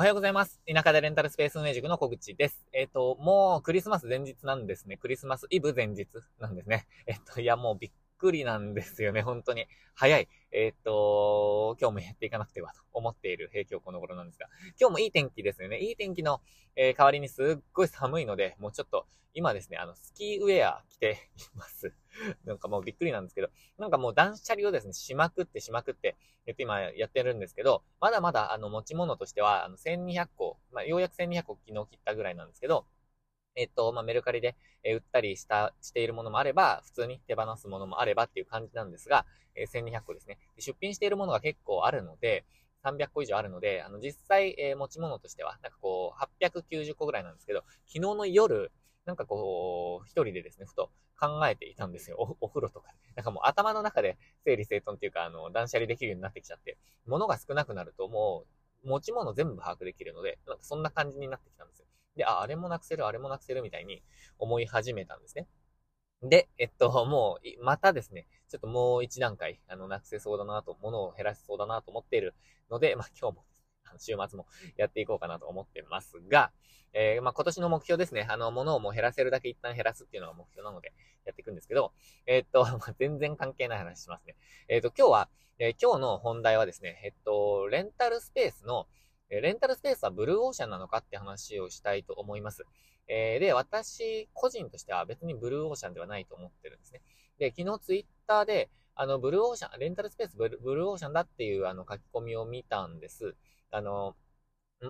おはようございます。田舎でレンタルスペース運営塾の小口です。えっ、ー、と、もうクリスマス前日なんですね。クリスマスイブ前日なんですね。えっ、と、いや、もうびっくりなんですよね、本当に。早い。えー、っと、今日もやっていかなくてはと思っている平日この頃なんですが、今日もいい天気ですよね。いい天気の、えー、代わりにすっごい寒いので、もうちょっと、今ですね、あの、スキーウェア着ています。なんかもうびっくりなんですけど、なんかもう断捨離をですね、しまくってしまくって、えっと今やってるんですけど、まだまだあの持ち物としては、あの1200個、まあようやく1200個昨日切ったぐらいなんですけど、えっと、まあ、メルカリで、え売ったりした、しているものもあれば、普通に手放すものもあればっていう感じなんですが、え1200個ですね。出品しているものが結構あるので、300個以上あるので、あの、実際、え、持ち物としては、なんかこう、890個ぐらいなんですけど、昨日の夜、なんかこう、一人でですね、ふと考えていたんですよ。おお風呂とか。なんかもう頭の中で整理整頓っていうか、あの、断捨離できるようになってきちゃって、物が少なくなるともう、持ち物全部把握できるので、なんかそんな感じになってきたんですよ。で、あ、あれもなくせる、あれもなくせるみたいに思い始めたんですね。で、えっと、もう、またですね、ちょっともう一段階、あの、なくせそうだなと、物を減らせそうだなと思っているので、まあ今日も、週末もやっていこうかなと思ってますが、えー、まあ今年の目標ですね、あの、物をもう減らせるだけ一旦減らすっていうのが目標なので、やっていくんですけど、えー、っと、まあ、全然関係ない話しますね。えー、っと、今日は、え、今日の本題はですね、えっと、レンタルスペースの、えレンタルスペースはブルーオーシャンなのかって話をしたいと思います。えー、で、私個人としては別にブルーオーシャンではないと思ってるんですね。で、昨日ツイッターで、あの、ブルーオーシャン、レンタルスペースブルブルーオーシャンだっていうあの書き込みを見たんです。あの、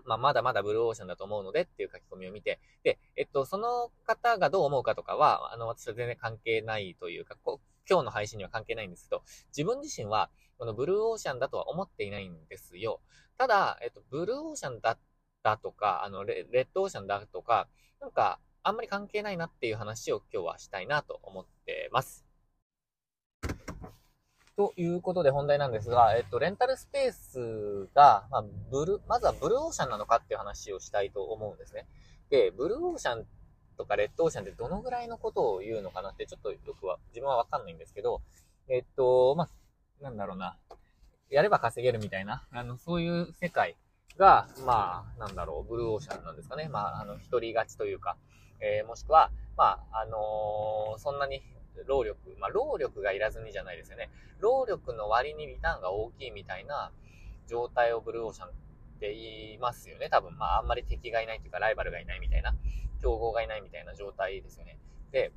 まあ、まだまだブルーオーシャンだと思うのでっていう書き込みを見て、で、えっと、その方がどう思うかとかは、あの、私は全然関係ないというか、こ今日の配信には関係ないんですけど、自分自身は、このブルーオーシャンだとは思っていないんですよ。ただ、えっと、ブルーオーシャンだったとか、あのレ、レッドオーシャンだとか、なんか、あんまり関係ないなっていう話を今日はしたいなと思ってます。ということで本題なんですが、えっと、レンタルスペースが、まあ、ブル、まずはブルーオーシャンなのかっていう話をしたいと思うんですね。で、ブルーオーシャンとかレッドオーシャンってどのぐらいのことを言うのかなってちょっとよくは、自分はわかんないんですけど、えっと、まあ、なんだろうな。やれば稼げるみたいな、あの、そういう世界が、まあ、なんだろう、ブルーオーシャンなんですかね。まあ、あの、一人勝ちというか、えー、もしくは、まあ、あのー、そんなに労力、まあ、労力がいらずにじゃないですよね。労力の割にリターンが大きいみたいな状態をブルーオーシャンって言いますよね。多分、まあ、あんまり敵がいないというか、ライバルがいないみたいな、競合がいないみたいな状態ですよね。で、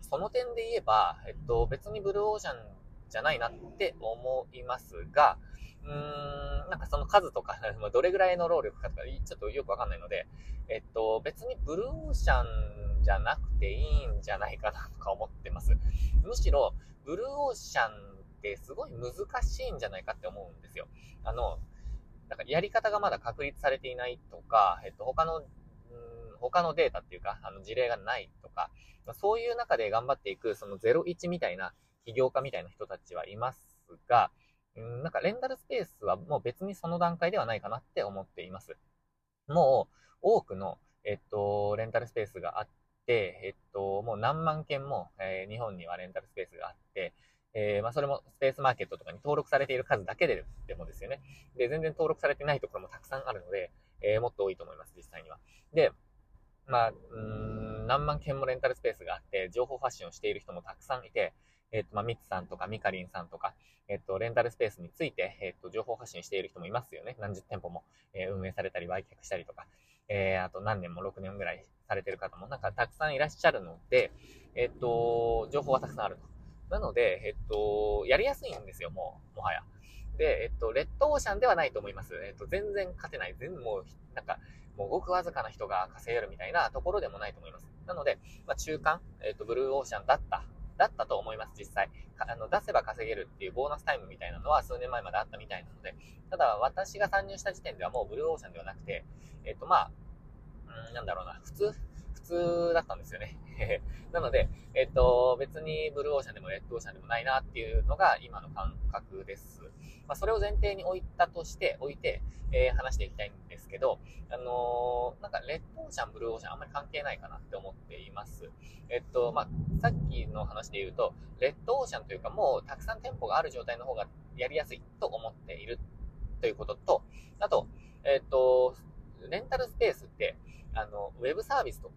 その点で言えば、えっと、別にブルーオーシャンじゃないなって思いますが、うーん、なんかその数とか、どれぐらいの労力かとか、ちょっとよくわかんないので、えっと、別にブルーオーシャンじゃなくていいんじゃないかなとか思ってます。むしろ、ブルーオーシャンってすごい難しいんじゃないかって思うんですよ。あの、なんかやり方がまだ確立されていないとか、えっと、他の、他のデータっていうか、あの事例がないとか、そういう中で頑張っていく、その01みたいな起業家みたいな人たちはいますが、うん、なんかレンタルスペースはもう別にその段階ではないかなって思っています。もう多くの、えっと、レンタルスペースがあって、えっと、もう何万件も、えー、日本にはレンタルスペースがあって、えー、まあ、それもスペースマーケットとかに登録されている数だけででもですよね。で、全然登録されてないところもたくさんあるので、えー、もっと多いと思います、実際には。で、まあ、うん、何万件もレンタルスペースがあって、情報発信をしている人もたくさんいて、えっ、と、まあ、ミツさんとかミカリンさんとか、えっ、と、レンタルスペースについて、えっ、と、情報発信している人もいますよね。何十店舗も、え運営されたり、売却したりとか、えあと何年も6年ぐらいされてる方もなんかたくさんいらっしゃるので、えっ、と、情報はたくさんあると。なので、えっ、と、やりやすいんですよ、もう、もはや。で、えっと、レッドオーシャンではないと思います。えっと、全然勝てない。全部もう、なんか、もうごくわずかな人が稼げるみたいなところでもないと思います。なので、まあ、中間、えっと、ブルーオーシャンだっただったと思います、実際。あの、出せば稼げるっていうボーナスタイムみたいなのは数年前まであったみたいなので、ただ私が参入した時点ではもうブルーオーシャンではなくて、えっ、と、まあ、うん、なんだろうな、普通、普通だったんですよね。なので、えっと、別にブルーオーシャンでもレッドオーシャンでもないなっていうのが今の感覚です。まあ、それを前提に置いたとして、置いて、えー、話していきたいんですけど、あのー、なんかレッドオーシャン、ブルーオーシャンあんまり関係ないかなって思っています。えっと、まあ、さっきの話で言うと、レッドオーシャンというかもうたくさん店舗がある状態の方がやりやすいと思っているということと、あと、えっと、レンタルスペースって、あの、ウェブサービスと、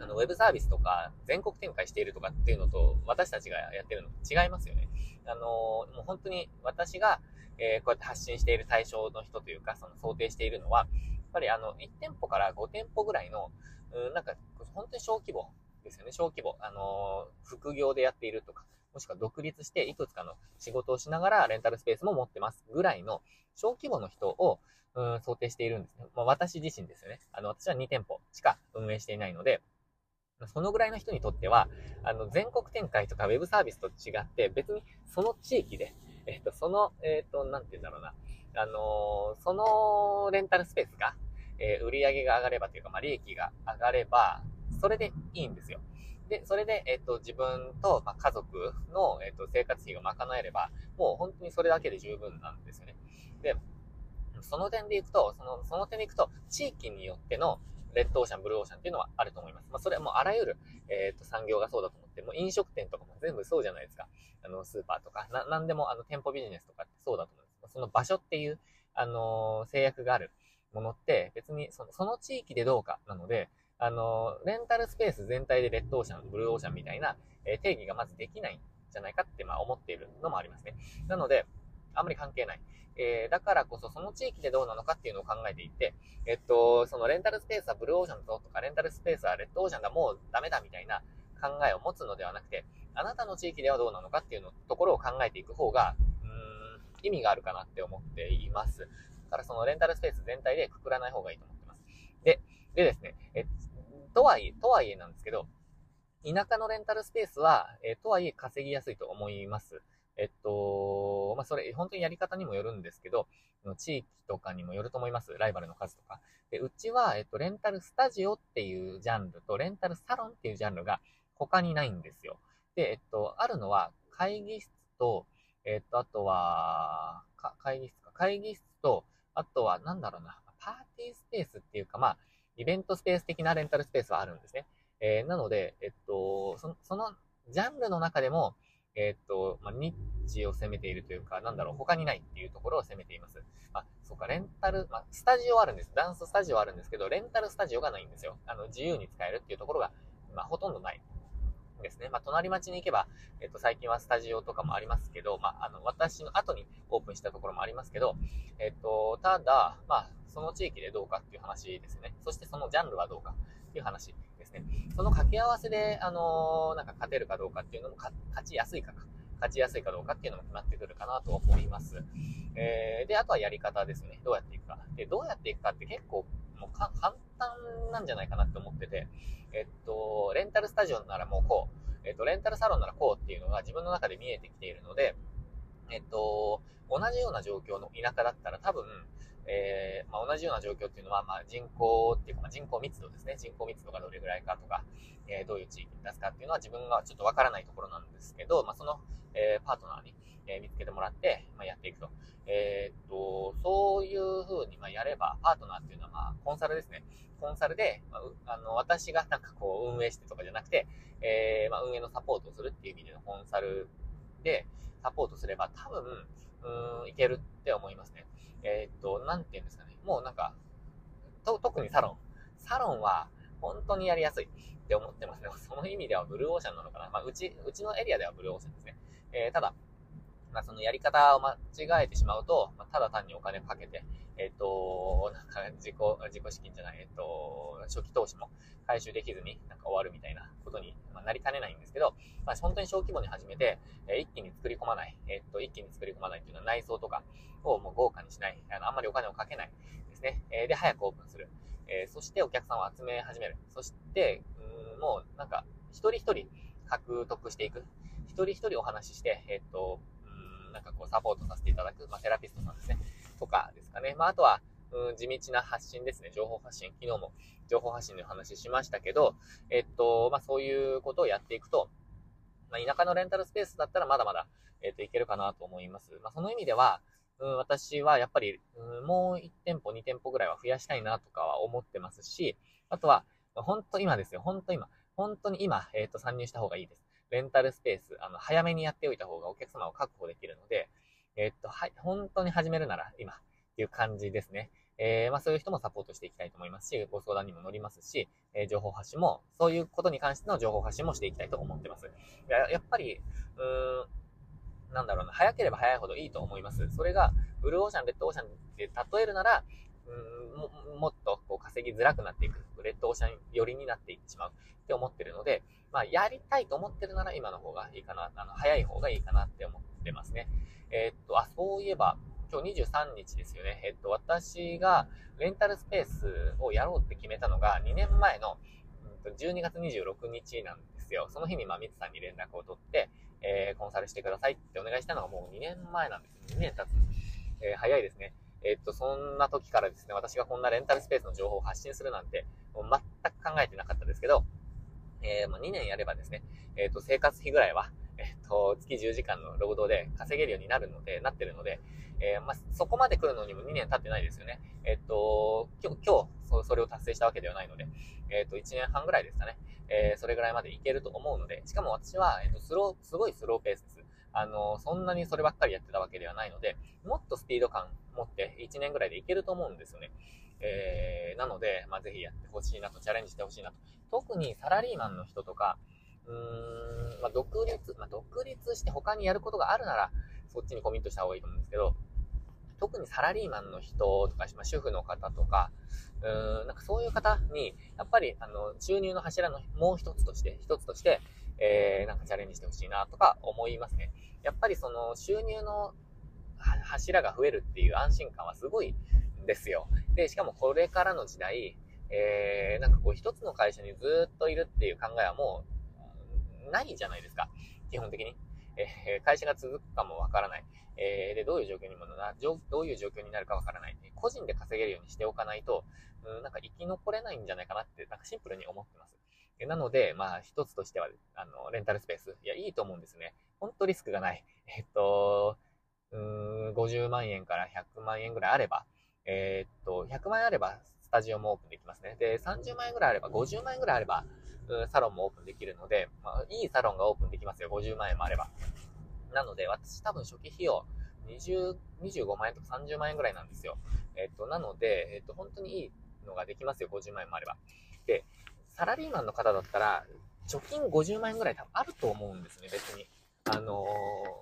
あの、ウェブサービスとか全国展開しているとかっていうのと、私たちがやってるの違いますよね。あの、もう本当に私が、えー、こうやって発信している対象の人というか、その想定しているのは、やっぱりあの、1店舗から5店舗ぐらいの、うん、なんか、本当に小規模ですよね、小規模。あの、副業でやっているとか、もしくは独立していくつかの仕事をしながらレンタルスペースも持ってますぐらいの小規模の人を、うん、想定しているんですね。まあ、私自身ですよね。あの、私は2店舗しか運営していないので、そのぐらいの人にとっては、あの、全国展開とかウェブサービスと違って、別にその地域で、えっ、と、その、えっ、と、なんて言うんだろうな、あのー、そのレンタルスペースが、え、売り上げが上がればというか、まあ、利益が上がれば、それでいいんですよ。で、それで、えっ、と、自分と、まあ、家族の、えっ、と、生活費が賄えれば、もう本当にそれだけで十分なんですよね。で、その点でいくと、その、その点でいくと、地域によっての、レッドオーシャン、ブルーオーシャンっていうのはあると思います。まあ、それはもうあらゆる、えっ、と、産業がそうだと思って、もう飲食店とかも全部そうじゃないですか。あの、スーパーとか、な、なんでも、あの、店舗ビジネスとかってそうだと思うんです。その場所っていう、あの、制約があるものって、別にその、その地域でどうかなので、あの、レンタルスペース全体でレッドオーシャン、ブルーオーシャンみたいな、え定義がまずできないんじゃないかって、まあ思っているのもありますね。なので、あんまり関係ない。えー、だからこそその地域でどうなのかっていうのを考えていて、えっと、そのレンタルスペースはブルーオーシャンだとか、レンタルスペースはレッドオーシャンだ、もうダメだみたいな考えを持つのではなくて、あなたの地域ではどうなのかっていうのところを考えていく方が、うーん、意味があるかなって思っています。だからそのレンタルスペース全体でくくらない方がいいと思ってます。で、でですね、えとはいえ、とはいえなんですけど、田舎のレンタルスペースは、えとはいえ稼ぎやすいと思います。えっと、まあ、それ、本当にやり方にもよるんですけど、地域とかにもよると思います。ライバルの数とか。で、うちは、えっと、レンタルスタジオっていうジャンルと、レンタルサロンっていうジャンルが他にないんですよ。で、えっと、あるのは、会議室と、えっと、あとは、会議室か、会議室と、あとは、なんだろうな、パーティースペースっていうか、まあ、イベントスペース的なレンタルスペースはあるんですね。えー、なので、えっと、そそのジャンルの中でも、えっと、まあ、ニッチを攻めているというか、なんだろう、他にないっていうところを攻めています。あ、そうか、レンタル、まあ、スタジオあるんです。ダンススタジオあるんですけど、レンタルスタジオがないんですよ。あの、自由に使えるっていうところが、まあ、ほとんどない。ですね。まあ、隣町に行けば、えっと、最近はスタジオとかもありますけど、まあ、あの、私の後にオープンしたところもありますけど、えっと、ただ、まあ、その地域でどうかっていう話ですね。そしてそのジャンルはどうかっていう話ね。その掛け合わせで、あのー、なんか勝てるかどうかっていうのも勝ちやすいかか、勝ちやすいかどうかっていうのも決まってくるかなと思います。えー、で、あとはやり方ですね。どうやっていくか。で、どうやっていくかって結構、もう簡単なんじゃないかなって思ってて、えっと、レンタルスタジオならもうこう、えっと、レンタルサロンならこうっていうのが自分の中で見えてきているので、えっと、同じような状況の田舎だったら多分、えー、まあ、同じような状況っていうのは、まあ、人口っていうか、まあ、人口密度ですね。人口密度がどれぐらいかとか、えー、どういう地域に出すかっていうのは自分がちょっとわからないところなんですけど、まあ、その、えー、パートナーに、え見つけてもらって、まやっていくと。えっと、そういう風に、まやれば、パートナーっていうのは、まあ、コンサルですね。コンサルで、まあ、あの、私がなんかこう、運営してとかじゃなくて、えま運営のサポートをするっていう意味でのコンサルで、サポートすれば、多分、うん、いけるって思いますね。えー、っと、なんて言うんですかね。もうなんか、と、特にサロン。サロンは、本当にやりやすいって思ってますね。その意味ではブルーオーシャンなのかな。まあ、うち、うちのエリアではブルーオーシャンですね。えー、ただ、まあ、そのやり方を間違えてしまうと、まあ、ただ単にお金かけて、えっ、ー、と、なんか自己、自己資金じゃない、えっ、ー、と、初期投資も回収できずになんか終わるみたいなことに、まあなりかねないんですけど、まあ、本当に小規模に始めて、えー、一気に作り込まない、えっ、と、一気に作り込まないっていうのは内装とかをもう豪華にしない、あの、あんまりお金をかけないですね。えで、早くオープンする。えそしてお客さんを集め始める。そして、うん、もうなんか、一人一人獲得していく。一人一人お話しして、えっ、と、なんかこうサポートさせていただく、まあ、セラピストさんですね。とかですかね。まあ、あとは、うん、地道な発信ですね。情報発信。昨日も情報発信の話しましたけど、えっと、まあ、そういうことをやっていくと、まあ、田舎のレンタルスペースだったらまだまだ、えっと、いけるかなと思います。まあ、その意味では、うん、私はやっぱり、うん、もう1店舗、2店舗ぐらいは増やしたいなとかは思ってますし、あとは、本当今ですよ。本当今。本当に今、えっ、と、参入した方がいいです。レンタルスペース、あの、早めにやっておいた方がお客様を確保できるので、えっと、はい、本当に始めるなら今っていう感じですね。えー、まあそういう人もサポートしていきたいと思いますし、ご相談にも乗りますし、えー、情報発信も、そういうことに関しての情報発信もしていきたいと思ってます。ややっぱり、うーん、なんだろうな、早ければ早いほどいいと思います。それが、ブルーオーシャン、レッドオーシャンで例えるなら、うんもっとこう稼ぎづらくなっていく、レッドオーシャン寄りになっていってしまうって思ってるので、まあ、やりたいと思ってるなら今の方がいいかな、あの、早い方がいいかなって思ってますね。えー、っと、あ、そういえば、今日23日ですよね。えっと、私がレンタルスペースをやろうって決めたのが2年前の12月26日なんですよ。その日にまあ、ミツさんに連絡を取って、えー、コンサルしてくださいってお願いしたのがもう2年前なんですよ。2年経つ。えー、早いですね。えっと、そんな時からですね、私がこんなレンタルスペースの情報を発信するなんて、もう全く考えてなかったですけど、えー、まあ、2年やればですね、えっ、と、生活費ぐらいは、えっ、と、月10時間の労働で稼げるようになるので、なってるので、えー、まあ、そこまで来るのにも2年経ってないですよね。えっ、と、今日、今日そ、れを達成したわけではないので、えっ、と、1年半ぐらいですかね。えー、それぐらいまでいけると思うので、しかも私は、えっ、と、スロー、すごいスローペースです。あの、そんなにそればっかりやってたわけではないので、もっとスピード感持って1年ぐらいでいけると思うんですよね。えー、なので、まあ、ぜひやってほしいなと、チャレンジしてほしいなと。特にサラリーマンの人とか、うーん、まあ、独立、まあ、独立して他にやることがあるなら、そっちにコミットした方がいいと思うんですけど、特にサラリーマンの人とか、まあ、主婦の方とか、うーん、なんかそういう方に、やっぱり、あの、収入の柱のもう一つとして、一つとして、えー、なんかチャレンジしてほしいなとか思いますね。やっぱりその収入の柱が増えるっていう安心感はすごいですよ。で、しかもこれからの時代、えー、なんかこう一つの会社にずっといるっていう考えはもうないじゃないですか。基本的に。えー、会社が続くかもわからない。えー、で、どういう状況にもな、どういう状況になるかわからない。個人で稼げるようにしておかないと、うん、なんか生き残れないんじゃないかなって、なんかシンプルに思ってます。なので、まあ、一つとしては、あの、レンタルスペース。いや、いいと思うんですね。ほんとリスクがない。えっと、うん、50万円から100万円ぐらいあれば、えー、っと、100万円あれば、スタジオもオープンできますね。で、30万円ぐらいあれば、50万円ぐらいあれば、サロンもオープンできるので、まあ、いいサロンがオープンできますよ。50万円もあれば。なので、私多分初期費用、20、25万円とか30万円ぐらいなんですよ。えっと、なので、えっと、本当にいいのができますよ。50万円もあれば。で、サラリーマンの方だったら、貯金50万円ぐらい多分あると思うんですね、別に。あのー、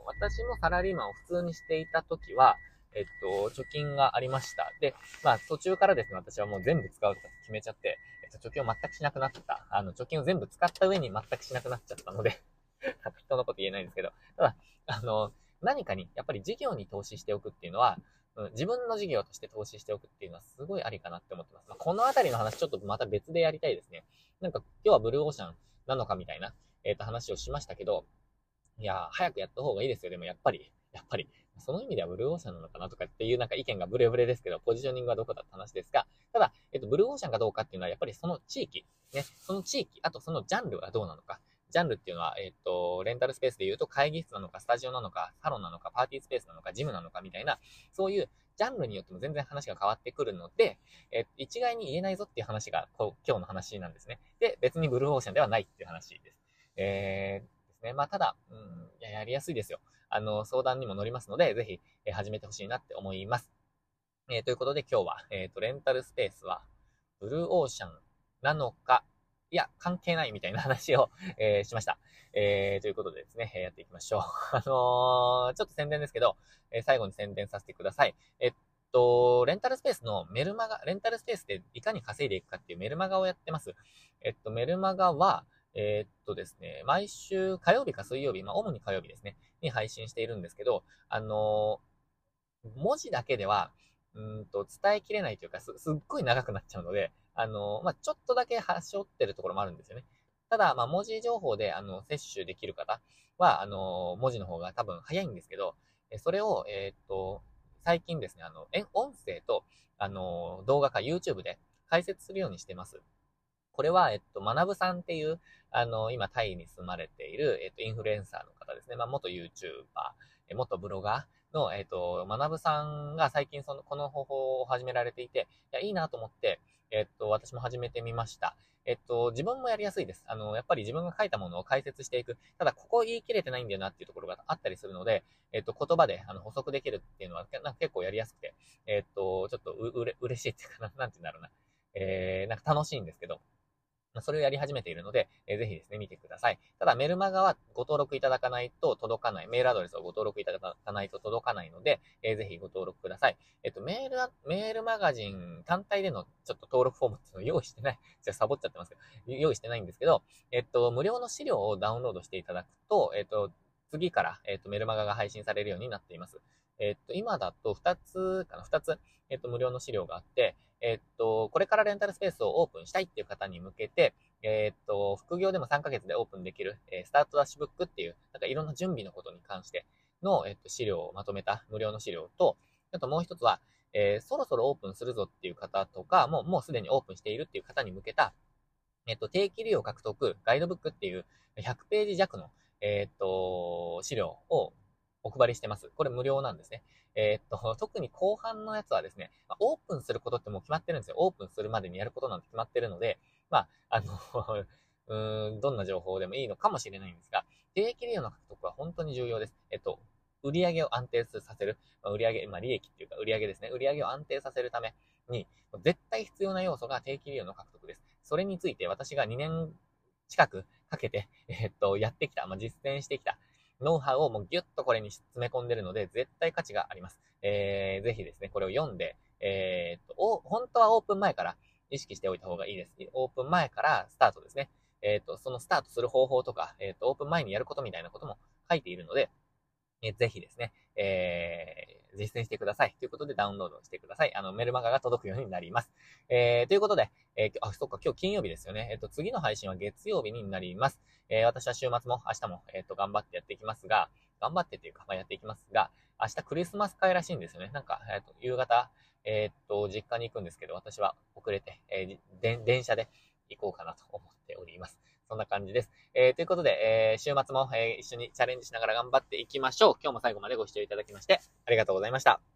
私もサラリーマンを普通にしていた時は、えっと、貯金がありました。で、まあ途中からですね、私はもう全部使うとか決めちゃって、えっと、貯金を全くしなくなった。あの、貯金を全部使った上に全くしなくなっちゃったので 人のこと言えないんですけど、ただ、あの、何かに、やっぱり事業に投資しておくっていうのは、うん、自分の事業として投資しておくっていうのはすごいありかなって思ってます。まあ、このあたりの話ちょっとまた別でやりたいですね。なんか今日はブルーオーシャンなのかみたいな、えっ、ー、と話をしましたけど、いや早くやった方がいいですよ。でもやっぱり、やっぱり、その意味ではブルーオーシャンなのかなとかっていうなんか意見がブレブレですけど、ポジショニングはどこだって話ですが、ただ、えっと、ブルーオーシャンかどうかっていうのはやっぱりその地域、ね、その地域、あとそのジャンルはどうなのか。ジャンルっていうのは、えっ、と、レンタルスペースで言うと会議室なのか、スタジオなのか、サロンなのか、パーティースペースなのか、ジムなのかみたいな、そういうジャンルによっても全然話が変わってくるので、え一概に言えないぞっていう話がこう今日の話なんですね。で、別にブルーオーシャンではないっていう話です。えー、ですね。まあ、ただ、うん、や、やりやすいですよ。あの、相談にも乗りますので、ぜひ、え始めてほしいなって思います。えー、ということで今日は、えっ、ー、と、レンタルスペースは、ブルーオーシャンなのか、いや、関係ないみたいな話を、えー、しました。えー、ということでですね、やっていきましょう。あのー、ちょっと宣伝ですけど、え、最後に宣伝させてください。えっと、レンタルスペースのメルマガ、レンタルスペースでいかに稼いでいくかっていうメルマガをやってます。えっと、メルマガは、えー、っとですね、毎週火曜日か水曜日、まあ、主に火曜日ですね、に配信しているんですけど、あのー、文字だけでは、うんと、伝えきれないというか、す、すっごい長くなっちゃうので、あの、まあ、ちょっとだけ端折ってるところもあるんですよね。ただ、まあ、文字情報で、あの、摂取できる方は、あの、文字の方が多分早いんですけど、それを、えー、っと、最近ですね、あの、音声と、あの、動画か YouTube で解説するようにしてます。これは、えっと、学ぶさんっていう、あの、今、タイに住まれている、えっと、インフルエンサーの方ですね。まあ、元 YouTuber、元ブロガーの、えっと、学ぶさんが最近その、この方法を始められていて、いや、いいなと思って、えっと、私も始めてみました。えっと、自分もやりやすいです。あの、やっぱり自分が書いたものを解説していく。ただ、ここ言い切れてないんだよなっていうところがあったりするので、えっと、言葉であの補足できるっていうのはなんか結構やりやすくて、えっと、ちょっとう、うれ、嬉しいっていうかな、なんて言うんだろうな。えー、なんか楽しいんですけど、それをやり始めているので、えー、ぜひですね、見てください。ただ、メルマガはご登録いただかないと届かない、メールアドレスをご登録いただかないと届かないので、えー、ぜひご登録ください。えっ、と、メール、メールマガジン単体でのちょっと登録フォームっていうのを用意してない、じゃサボっちゃってますけど、用意してないんですけど、えっ、と、無料の資料をダウンロードしていただくと、えっ、と、次から、えっ、と、メルマガが配信されるようになっています。えっ、と、今だと2つかな、2つ、えっ、と、無料の資料があって、えっと、これからレンタルスペースをオープンしたいっていう方に向けて、えっと、副業でも3ヶ月でオープンできる、えスタートダッシュブックっていう、なんかいろんな準備のことに関しての、えっと、資料をまとめた無料の資料と、あともう一つは、えー、そろそろオープンするぞっていう方とか、もう、もうすでにオープンしているっていう方に向けた、えっと、定期利用獲得ガイドブックっていう100ページ弱の、えっと、資料をお配りしてます。これ無料なんですね。えー、っと、特に後半のやつはですね、オープンすることってもう決まってるんですよ。オープンするまでにやることなんて決まってるので、まあ、あの うん、どんな情報でもいいのかもしれないんですが、定期利用の獲得は本当に重要です。えっと、売上を安定させる、まあ、売上、まあ、利益っていうか売上ですね。売上を安定させるために、絶対必要な要素が定期利用の獲得です。それについて私が2年近くかけて、えっと、やってきた、まあ、実践してきた、ノウハウをもうギュッとこれに詰め込んでるので、絶対価値があります。えー、ぜひですね、これを読んで、えー、っと、お、本当はオープン前から意識しておいた方がいいです。オープン前からスタートですね。えー、っと、そのスタートする方法とか、えー、っと、オープン前にやることみたいなことも書いているので、えー、ぜひですね、えー、実践してください。ということでダウンロードしてください。あの、メルマガが届くようになります。えー、ということで、えー、あ、そっか、今日金曜日ですよね。えっ、と、次の配信は月曜日になります。えー、私は週末も明日も、えっ、と、頑張ってやっていきますが、頑張ってっていうか、まあ、やっていきますが、明日クリスマス会らしいんですよね。なんか、えっ、と、夕方、えっと、実家に行くんですけど、私は遅れて、えー、電車で行こうかなと思っております。そんな感じです。えー、ということで、えー、週末も、えー、一緒にチャレンジしながら頑張っていきましょう。今日も最後までご視聴いただきまして、ありがとうございました。